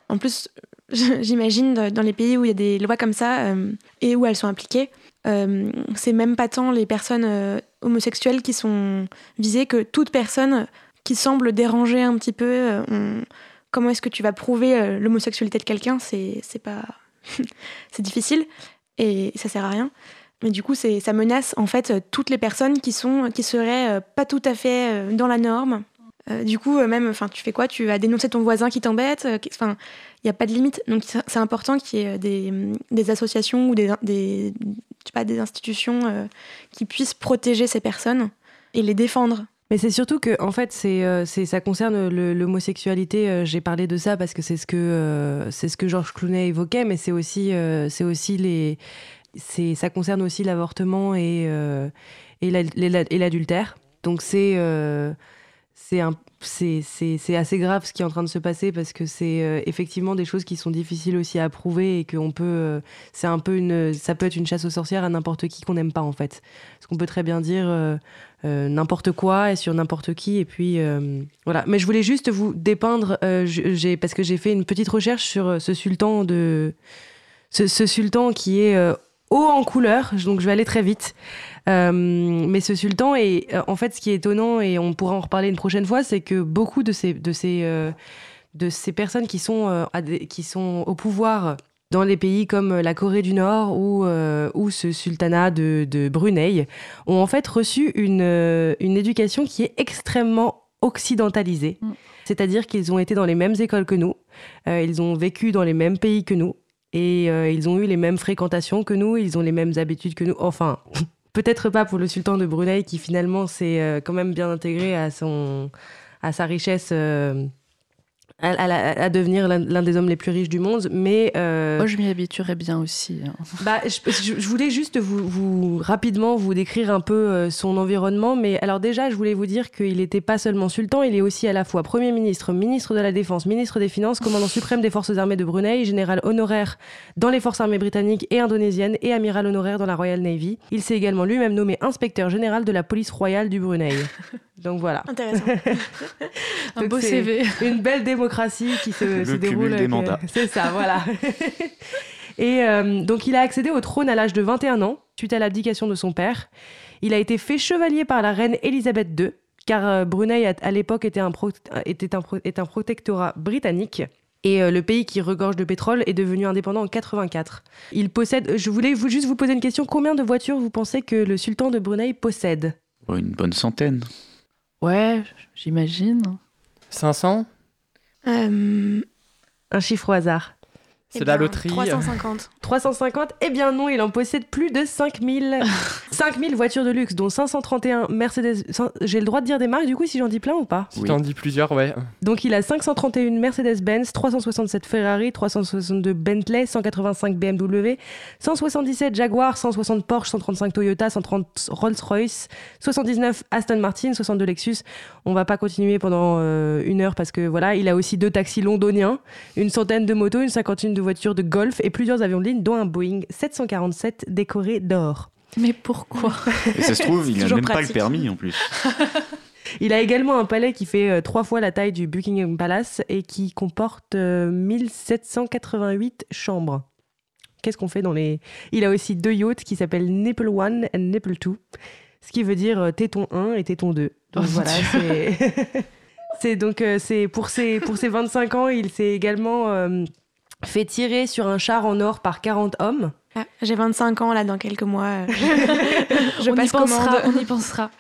En plus, <laughs> j'imagine dans les pays où il y a des lois comme ça et où elles sont appliquées, c'est même pas tant les personnes homosexuelles qui sont visées que toute personne qui semble déranger un petit peu. Comment est-ce que tu vas prouver euh, l'homosexualité de quelqu'un C'est pas <laughs> c'est difficile et ça sert à rien. Mais du coup, ça menace en fait euh, toutes les personnes qui sont qui seraient euh, pas tout à fait dans la norme. Du coup, même, enfin, tu fais quoi? Tu vas dénoncer ton voisin qui t'embête Enfin, il n'y a pas de limite. Donc, c'est important qu'il y ait euh, des, associations ou des, des, institutions qui puissent protéger ces personnes et les défendre. Mais c'est surtout que, en fait, c'est, euh, c'est, ça concerne le- l'homosexualité. euh, j'ai parlé de ça parce que c'est ce que, euh, c'est ce que Georges Clounet évoquait, mais c'est aussi, c'est aussi les, c'est, ça concerne aussi l'avortement et, et, la- et l'adultère. Donc c'est, c'est un, c'est, assez grave ce qui est en train de se passer parce que c'est euh, effectivement des choses qui sont difficiles aussi à prouver et qu'on peut, euh, c'est un peu une, ça peut être une chasse aux sorcières à n'importe qui qu'on n'aime pas en fait. Parce qu'on peut très bien dire. euh, n'importe quoi et sur n'importe qui et puis voilà mais je voulais juste vous dépeindre parce que j'ai fait une petite recherche sur ce sultan de ce, ce sultan qui est haut en couleur donc je vais aller très vite mais ce sultan est euh, en fait ce qui est étonnant et on pourra en reparler une prochaine fois c'est que beaucoup de ces de ces euh, de ces personnes qui sont euh, qui sont au pouvoir dans les pays comme la Corée du Nord ou, euh, ou ce sultanat de, de Brunei, ont en fait reçu une, euh, une éducation qui est extrêmement occidentalisée. Mm. C'est-à-dire qu'ils ont été dans les mêmes écoles que nous, euh, ils ont vécu dans les mêmes pays que nous, et euh, ils ont eu les mêmes fréquentations que nous, ils ont les mêmes habitudes que nous. Enfin, peut-être pas pour le sultan de Brunei qui finalement s'est euh, quand même bien intégré à, son, à sa richesse. euh, à, à la- à devenir l'un des hommes les plus riches du monde, mais euh, moi je m'y habituerais bien aussi hein. bah, je, voulais juste vous, vous rapidement vous décrire un peu euh, son environnement, mais alors déjà, je voulais vous dire qu'il n'était pas seulement sultan, il est aussi à la fois Premier ministre, ministre de la Défense, ministre des Finances, commandant suprême des forces armées de Brunei, général honoraire dans les forces armées britanniques et indonésiennes et amiral honoraire dans la Royal Navy. Il s'est également lui-même nommé inspecteur général de la police royale du Brunei. <laughs> Donc voilà. Intéressant. <laughs> un Donc beau CV Une belle démocratie qui se, <laughs> Le se cumul déroule. des mandats. <laughs> C'est ça, voilà. <laughs> Et euh, donc il a accédé au trône à l'âge de 21 ans, suite à l'abdication de son père. Il a été fait chevalier par la reine Elisabeth II, car euh, Brunei à, à l'époque était, un pro- était, un pro- est un protectorat britannique. Et euh, le pays qui regorge de pétrole est devenu indépendant en 84. Il possède. Je voulais vous, juste vous poser une question. Combien de voitures vous pensez que le sultan de Brunei possède? Oh, une bonne centaine. Ouais, j'imagine. 500 Euh, Un chiffre au hasard. C'est eh la bien, loterie. 350. 350 <laughs> Eh bien non, il en possède plus de 5000. 5000 <laughs> voitures de luxe, dont 531 Mercedes. J'ai le droit de dire des marques du coup si j'en dis plein ou pas? Si Oui. t'en dis plusieurs, ouais. Donc il a 531 Mercedes-Benz, 367 Ferrari, 362 Bentley, 185 BMW, 177 Jaguar, 160 Porsche, 135 Toyota, 130 Rolls-Royce, 79 Aston Martin, 62 Lexus. On va pas continuer pendant euh, une heure parce que voilà, il a aussi deux taxis londoniens, une centaine de motos, une cinquantaine de voitures de golf et plusieurs avions de ligne, dont un Boeing 747 décoré d'or. Mais pourquoi? Et ça se trouve, il n'a même pas le pratique. permis en plus. <laughs> Il a également un palais qui fait euh, trois fois la taille du Buckingham Palace et qui comporte euh, 1788 chambres. Qu'est-ce qu'on fait dans les... Il a aussi deux yachts qui s'appellent Nipple One et Nipple Two, ce qui veut dire euh, téton 1 et téton 2. Donc Oh, voilà, c'est... <laughs> <laughs> c'est donc euh, c'est pour ses pour ses 25 ans, il s'est également euh, fait tirer sur un char en or par 40 hommes. Ah, J'ai 25 ans là dans quelques mois. euh, <laughs> Je on, y pensera, commande. on y pensera.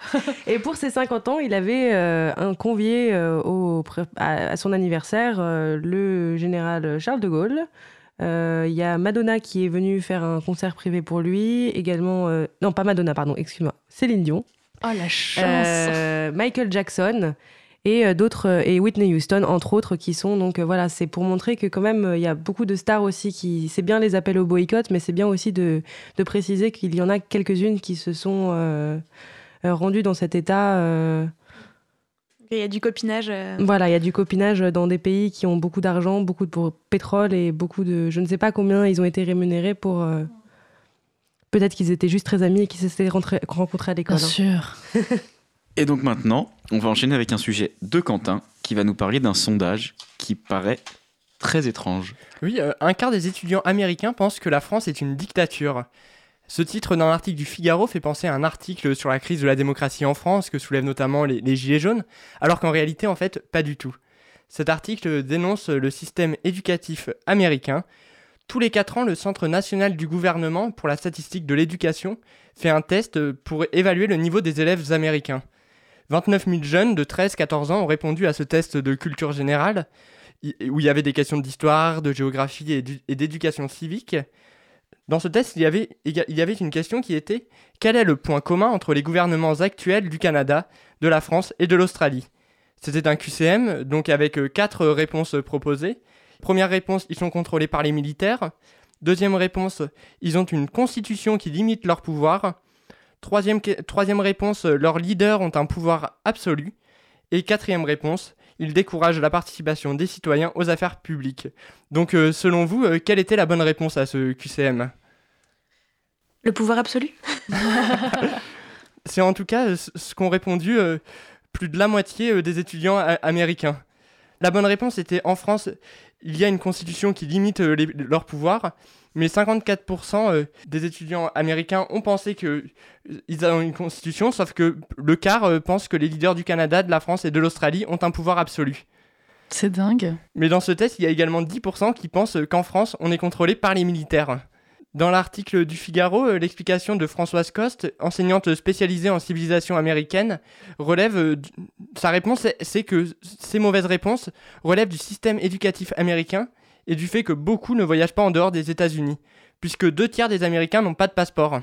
Et pour ses 50 ans, il avait euh, un convié euh, au, à, à son anniversaire, euh, le général Charles de Gaulle. Il y a Madonna qui est venue faire un concert privé pour lui. Également, non, pas Madonna, pardon, excuse-moi, Céline Dion. Oh la chance Michael Jackson et euh, d'autres euh, et Whitney Houston entre autres qui sont donc euh, voilà c'est pour montrer que quand même euh, il y a beaucoup de stars aussi qui c'est bien les appels au boycott mais c'est bien aussi de, de préciser qu'il y en a quelques-unes qui se sont euh, rendues dans cet état euh, Il y a du copinage. euh, voilà il y a du copinage dans des pays qui ont beaucoup d'argent beaucoup de pétrole et beaucoup de je ne sais pas combien ils ont été rémunérés pour euh, peut-être qu'ils étaient juste très amis et qu'ils s'étaient rencontrés à l'école Bien hein. sûr. <laughs> Et donc maintenant, on va enchaîner avec un sujet de Quentin qui va nous parler d'un sondage qui paraît très étrange. Oui, euh, un quart des étudiants américains pensent que la France est une dictature. Ce titre d'un article du Figaro fait penser à un article sur la crise de la démocratie en France que soulèvent notamment les, les Gilets jaunes, alors qu'en réalité, en fait, pas du tout. Cet article dénonce le système éducatif américain. Tous les 4 ans, le Centre national du gouvernement pour la statistique de l'éducation fait un test pour évaluer le niveau des élèves américains. 29 000 jeunes de 13-14 ans ont répondu à ce test de culture générale où il y avait des questions d'histoire, de géographie et d'u- et d'éducation civique. Dans ce test, il y, avait, éga- il y avait une question qui était quel est le point commun entre les gouvernements actuels du Canada, de la France et de l'Australie? C'était un QCM, donc avec euh, quatre réponses proposées. Première réponse, ils sont contrôlés par les militaires. Deuxième réponse, ils ont une constitution qui limite leur pouvoir. Troisième, réponse, leurs leaders ont un pouvoir absolu. Et quatrième réponse, ils découragent la participation des citoyens aux affaires publiques. Donc, euh, selon vous, euh, quelle était la bonne réponse à ce QCM Le pouvoir absolu? <laughs> C'est en tout cas euh, ce qu'ont répondu euh, plus de la moitié euh, des étudiants américains. La bonne réponse était en France, il y a une constitution qui limite euh, les- leur pouvoir, mais 54% euh, des étudiants américains ont pensé que euh, ont une constitution, sauf que le quart euh, pense que les leaders du Canada, de la France et de l'Australie ont un pouvoir absolu. C'est dingue. Mais dans ce test, il y a également 10% qui pensent qu'en France, on est contrôlé par les militaires. Dans l'article du Figaro, l'explication de Françoise Coste, enseignante spécialisée en civilisation américaine, relève sa réponse, c'est que ces mauvaises réponses relèvent du système éducatif américain et du fait que beaucoup ne voyagent pas en dehors des États-Unis, puisque deux tiers des Américains n'ont pas de passeport.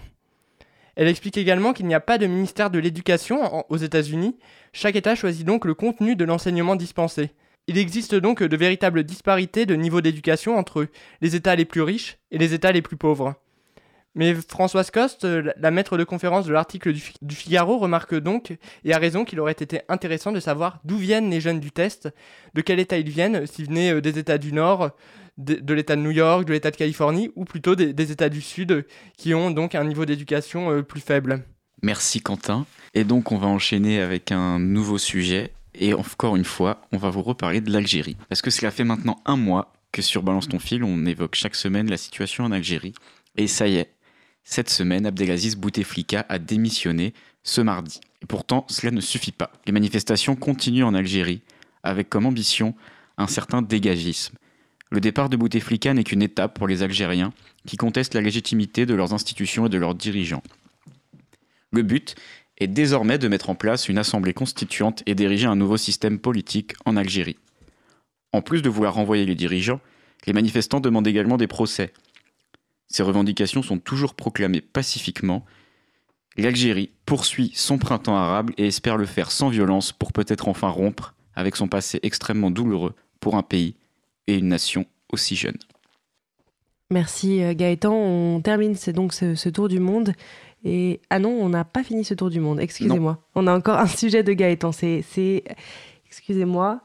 Elle explique également qu'il n'y a pas de ministère de l'éducation aux États-Unis. Chaque État choisit donc le contenu de l'enseignement dispensé. Il existe donc de véritables disparités de niveau d'éducation entre les États les plus riches et les États les plus pauvres. Mais Françoise Coste, la la maître de conférence de l'article du, Fi- du Figaro, remarque donc, et a raison, qu'il aurait été intéressant de savoir d'où viennent les jeunes du test, de quel État ils viennent, s'ils venaient euh, des États du Nord, de, l'État de New York, de l'État de Californie, ou plutôt des, des États du Sud, euh, qui ont donc un niveau d'éducation euh, plus faible. Merci Quentin. Et donc on va enchaîner avec un nouveau sujet. Et encore une fois, on va vous reparler de l'Algérie. Parce que cela fait maintenant un mois que sur Balance ton fil, on évoque chaque semaine la situation en Algérie. Et ça y est, cette semaine, Abdelaziz Bouteflika a démissionné, ce mardi. Et pourtant, cela ne suffit pas. Les manifestations continuent en Algérie, avec comme ambition un certain dégagisme. Le départ de Bouteflika n'est qu'une étape pour les Algériens qui contestent la légitimité de leurs institutions et de leurs dirigeants. Le but est désormais de mettre en place une assemblée constituante et d'ériger un nouveau système politique en Algérie. En plus de vouloir renvoyer les dirigeants, les manifestants demandent également des procès. Ces revendications sont toujours proclamées pacifiquement. L'Algérie poursuit son printemps arabe et espère le faire sans violence pour peut-être enfin rompre avec son passé extrêmement douloureux pour un pays et une nation aussi jeune. Merci euh, Gaëtan. On termine donc ce, ce tour du monde. Et ah non, on n'a pas fini ce tour du monde. Excusez-moi. On a encore un sujet de Gaëtan. C'est, excusez-moi.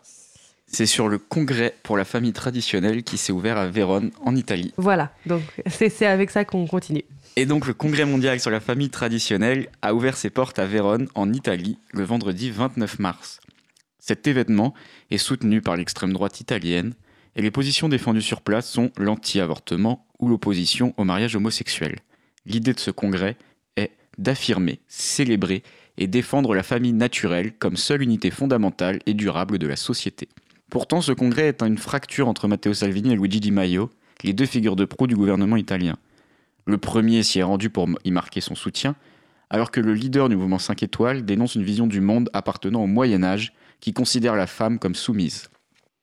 C'est sur le congrès pour la famille traditionnelle qui s'est ouvert à Vérone, en Italie. Voilà, donc c'est avec ça qu'on continue. Et donc le congrès mondial sur la famille traditionnelle a ouvert ses portes à Vérone, en Italie, le vendredi 29 mars. Cet événement est soutenu par l'extrême droite italienne, et les positions défendues sur place sont l'anti-avortement ou l'opposition au mariage homosexuel. L'idée de ce congrès est d'affirmer, célébrer et défendre la famille naturelle comme seule unité fondamentale et durable de la société. Pourtant, ce congrès est une fracture entre Matteo Salvini et Luigi Di Maio, les deux figures de proue du gouvernement italien. Le premier s'y est rendu pour y marquer son soutien, alors que le leader du mouvement 5 étoiles dénonce une vision du monde appartenant au Moyen Âge qui considère la femme comme soumise.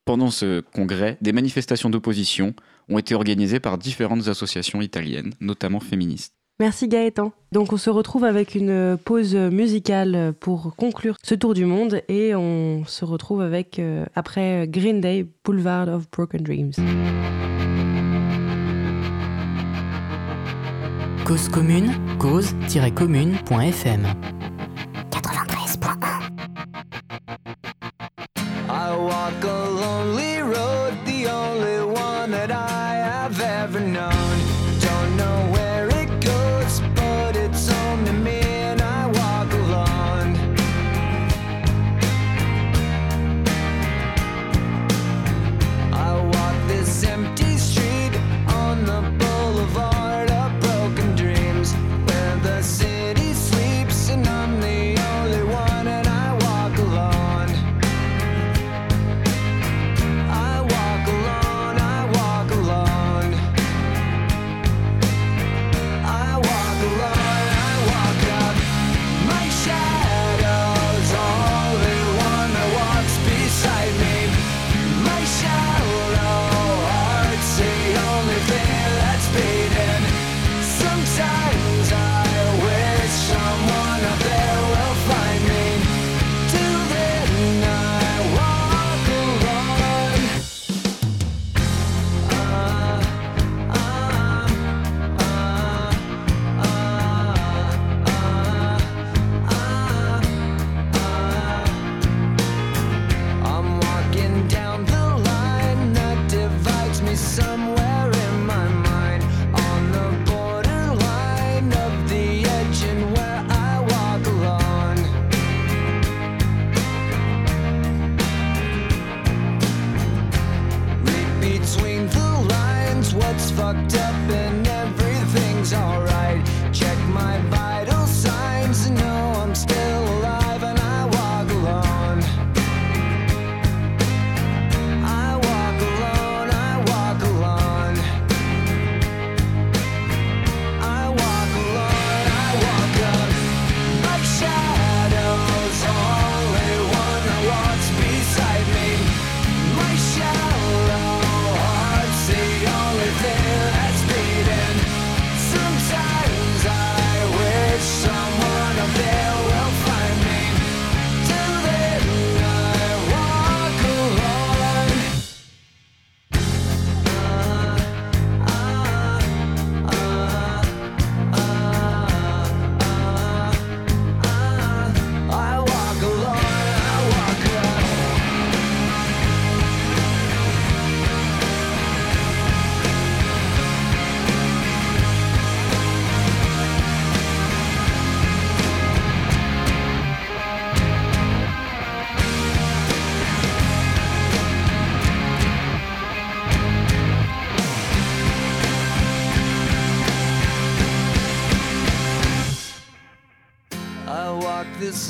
Pendant ce congrès, des manifestations d'opposition ont été organisées par différentes associations italiennes, notamment féministes. Merci Gaëtan. Donc on se retrouve avec une pause musicale pour conclure ce tour du monde et on se retrouve avec euh, après Green Day Boulevard of Broken Dreams. Cause commune, cause-commune.fm 93.1 I walk a lonely road, the only one that I have ever known.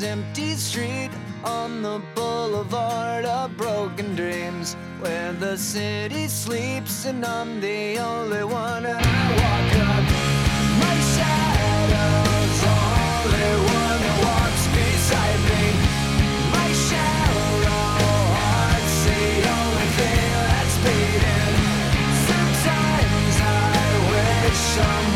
Empty street on the boulevard of broken dreams where the city sleeps and I'm the only one. And I walk up my shadow's only one that walks beside me. My shallow heart's the only thing that's beating. Sometimes I wish someone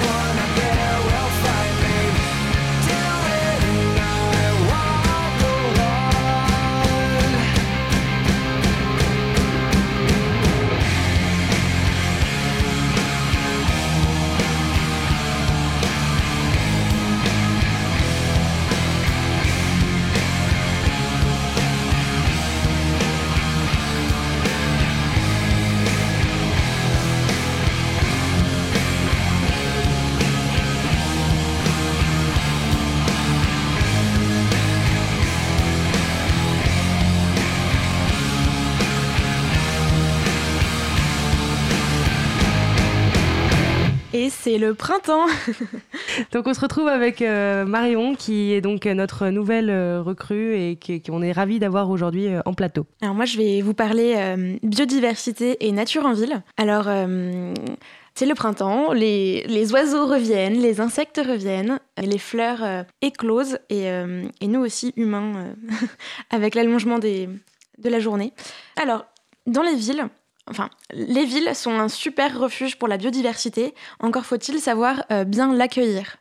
c'est le printemps. <laughs> Donc on se retrouve avec euh, Marion qui est donc notre nouvelle euh, recrue et qui- qu'on est ravis d'avoir aujourd'hui euh, en plateau. Alors moi, je vais vous parler euh, biodiversité et nature en ville. Alors, euh, c'est le printemps, les, les oiseaux reviennent, les insectes reviennent, les fleurs euh, éclosent et, euh, et nous aussi, humains, euh, <laughs> avec l'allongement des- de la journée. Alors, dans les villes, enfin, les villes sont un super refuge pour la biodiversité, encore faut-il savoir euh, bien l'accueillir.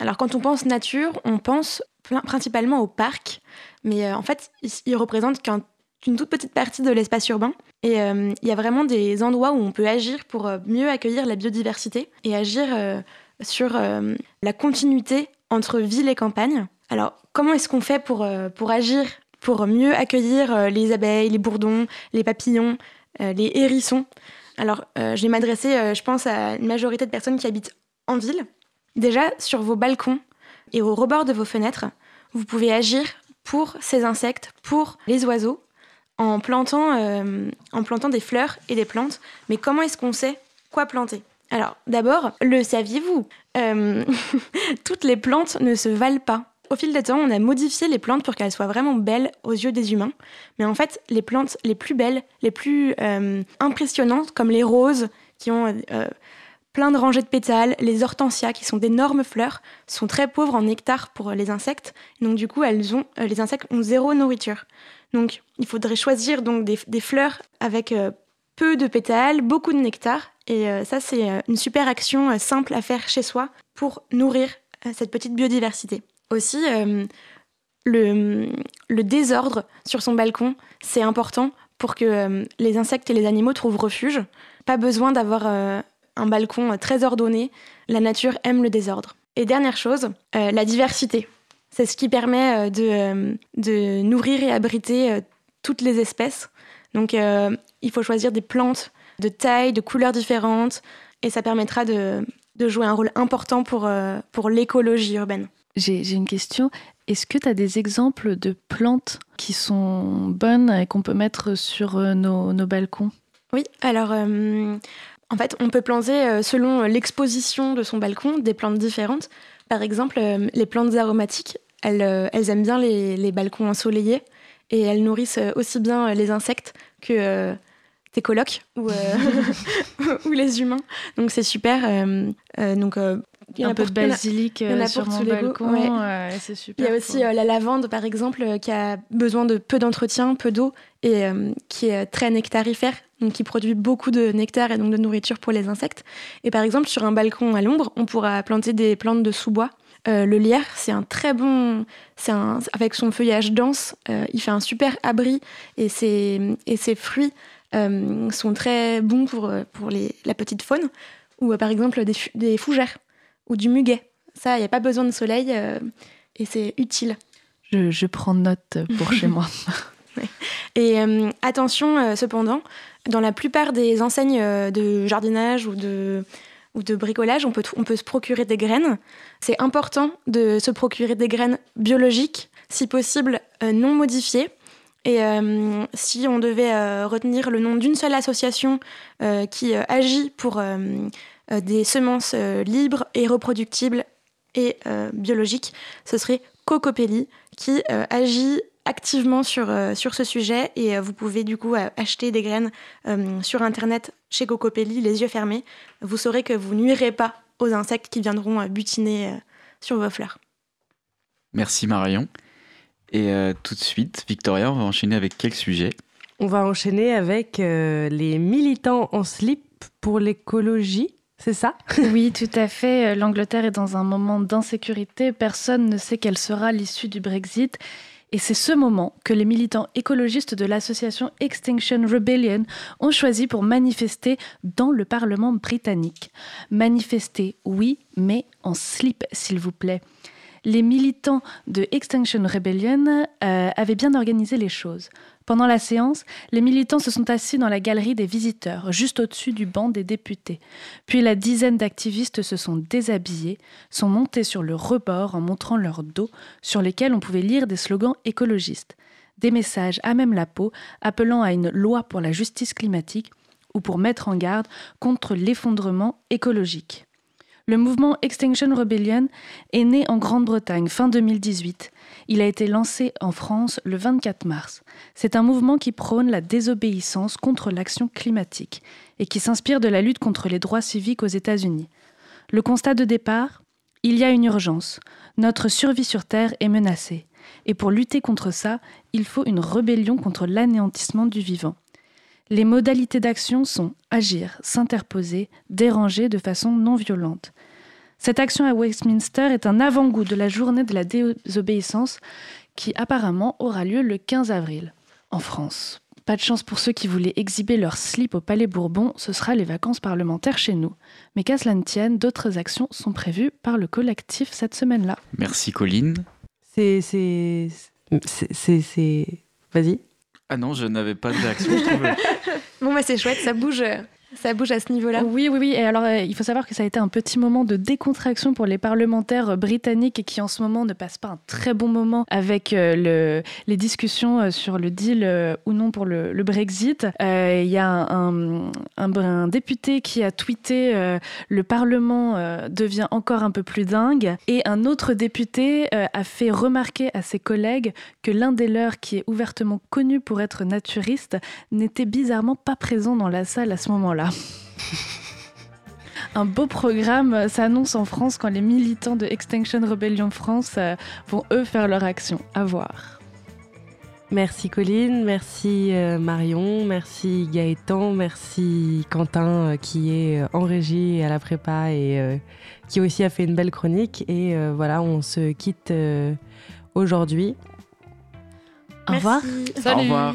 Alors quand on pense nature, on pense principalement aux parcs, mais euh, en fait, ils, ils représentent qu'un une toute petite partie de l'espace urbain. Et euh, il y a vraiment des endroits où on peut agir pour mieux accueillir la biodiversité et agir sur la continuité entre ville et campagne. Alors, comment est-ce qu'on fait pour, pour agir, pour mieux accueillir les abeilles, les bourdons, les papillons, les hérissons Alors, euh, je vais m'adresser, euh, je pense, à une majorité de personnes qui habitent en ville. Déjà, sur vos balcons et au rebord de vos fenêtres, vous pouvez agir pour ces insectes, pour les oiseaux, en plantant, euh, en plantant des fleurs et des plantes. Mais comment est-ce qu'on sait quoi planter? Alors, d'abord, le saviez-vous? Euh, <laughs> Toutes les plantes ne se valent pas. Au fil des temps, on a modifié les plantes pour qu'elles soient vraiment belles aux yeux des humains. Mais en fait, les plantes les plus belles, les plus euh, impressionnantes, comme les roses, qui ont euh, plein de rangées de pétales, les hortensias, qui sont d'énormes fleurs, sont très pauvres en nectar pour les insectes. Donc du coup, elles ont, euh, les insectes ont zéro nourriture. Donc, il faudrait choisir donc des, fleurs avec peu de pétales, beaucoup de nectar. Et ça, c'est une super action simple à faire chez soi pour nourrir cette petite biodiversité. Aussi, euh, le, désordre sur son balcon, c'est important pour que euh, les insectes et les animaux trouvent refuge. Pas besoin d'avoir euh, un balcon très ordonné. La nature aime le désordre. Et dernière chose, la diversité. C'est ce qui permet de, nourrir et abriter toutes les espèces. Donc il faut choisir des plantes de taille, de couleurs différentes, et ça permettra de, jouer un rôle important pour l'écologie urbaine. J'ai une question. Est-ce que tu as des exemples de plantes qui sont bonnes et qu'on peut mettre sur euh, nos, nos balcons? Oui, alors euh, en fait, on peut planter euh, selon l'exposition de son balcon des plantes différentes. Par exemple, les plantes aromatiques, elles, aiment bien les, les balcons ensoleillés et elles nourrissent aussi bien les insectes que euh, tes colocs ou, <laughs> les humains. Donc c'est super. donc, il y en Un a peu de il a- basilic il a euh, sur mon balcon, ouais. ouais, c'est Il super. y a aussi euh, la lavande, par exemple, euh, qui a besoin de peu d'entretien, peu d'eau, et euh, qui est très nectarifère, donc qui produit beaucoup de nectar et donc de nourriture pour les insectes. Et par exemple, sur un balcon à l'ombre, on pourra planter des plantes de sous-bois. Euh, le lierre, c'est un très bon... c'est un, avec son feuillage dense, euh, il fait un super abri, et ses, et ses fruits euh, sont très bons pour, euh, pour les, la petite faune. Ou euh, par exemple, des fougères, ou du muguet. Ça, il n'y a pas besoin de soleil, euh, et c'est utile. Je, je prends note pour chez moi. <laughs> Et euh, attention, euh, cependant, dans la plupart des enseignes de jardinage ou de, ou de bricolage, on peut, on peut se procurer des graines. C'est important de se procurer des graines biologiques, si possible non modifiées. Et euh, si on devait euh, retenir le nom d'une seule association euh, qui agit pour des semences euh, libres et reproductibles et euh, biologiques, ce serait Cocopelli, qui agit activement sur, sur ce sujet et vous pouvez du coup acheter des graines sur internet chez Cocopelli les yeux fermés. Vous saurez que vous nuirez pas aux insectes qui viendront butiner sur vos fleurs. Merci Marion. Et tout de suite, Victoria, on va enchaîner avec quel sujet? On va enchaîner avec les militants en slip pour l'écologie. C'est ça <laughs> Oui, tout à fait. L'Angleterre est dans un moment d'insécurité. Personne ne sait quelle sera l'issue du Brexit. Et c'est ce moment que les militants écologistes de l'association Extinction Rebellion ont choisi pour manifester dans le Parlement britannique. Manifester, oui, mais en slip, s'il vous plaît les militants de Extinction Rebellion euh, avaient bien organisé les choses. Pendant la séance, les militants se sont assis dans la galerie des visiteurs, juste au-dessus du banc des députés. Puis la dizaine d'activistes se sont déshabillés, sont montés sur le rebord en montrant leur dos, sur lesquels on pouvait lire des slogans écologistes. Des messages à même la peau, appelant à une loi pour la justice climatique ou pour mettre en garde contre l'effondrement écologique. Le mouvement Extinction Rebellion est né en Grande-Bretagne fin 2018. Il a été lancé en France le 24 mars. C'est un mouvement qui prône la désobéissance contre l'action climatique et qui s'inspire de la lutte contre les droits civiques aux États-Unis. Le constat de départ Il y a une urgence. Notre survie sur Terre est menacée. Et pour lutter contre ça, il faut une rébellion contre l'anéantissement du vivant. Les modalités d'action sont agir, s'interposer, déranger de façon non violente. Cette action à Westminster est un avant-goût de la journée de la désobéissance qui apparemment aura lieu le 15 avril en France. Pas de chance pour ceux qui voulaient exhiber leur slip au Palais Bourbon, ce sera les vacances parlementaires chez nous. Mais qu'à cela ne tienne, d'autres actions sont prévues par le collectif cette semaine-là. Merci Colline. C'est. C'est. C'est. Vas-y. Ah non, je n'avais pas de réaction. <laughs> bon, bah c'est chouette, ça bouge. Ça bouge à ce niveau-là. Oui, oui, oui. Et alors, euh, il faut savoir que ça a été un petit moment de décontraction pour les parlementaires britanniques qui, en ce moment, ne passent pas un très bon moment avec euh, le, les discussions euh, sur le deal ou non pour le, Brexit. Il y a un, un, député qui a tweeté Le Parlement devient encore un peu plus dingue. Et un autre député a fait remarquer à ses collègues que l'un des leurs, qui est ouvertement connu pour être naturiste, n'était bizarrement pas présent dans la salle à ce moment-là. Un beau programme s'annonce en France quand les militants de Extinction Rebellion France euh, vont eux faire leur action. À voir. Merci Colline, merci euh, Marion, merci Gaëtan, merci Quentin euh, qui est en régie à la prépa et qui aussi a fait une belle chronique. Et voilà, on se quitte aujourd'hui. Au revoir. Au revoir.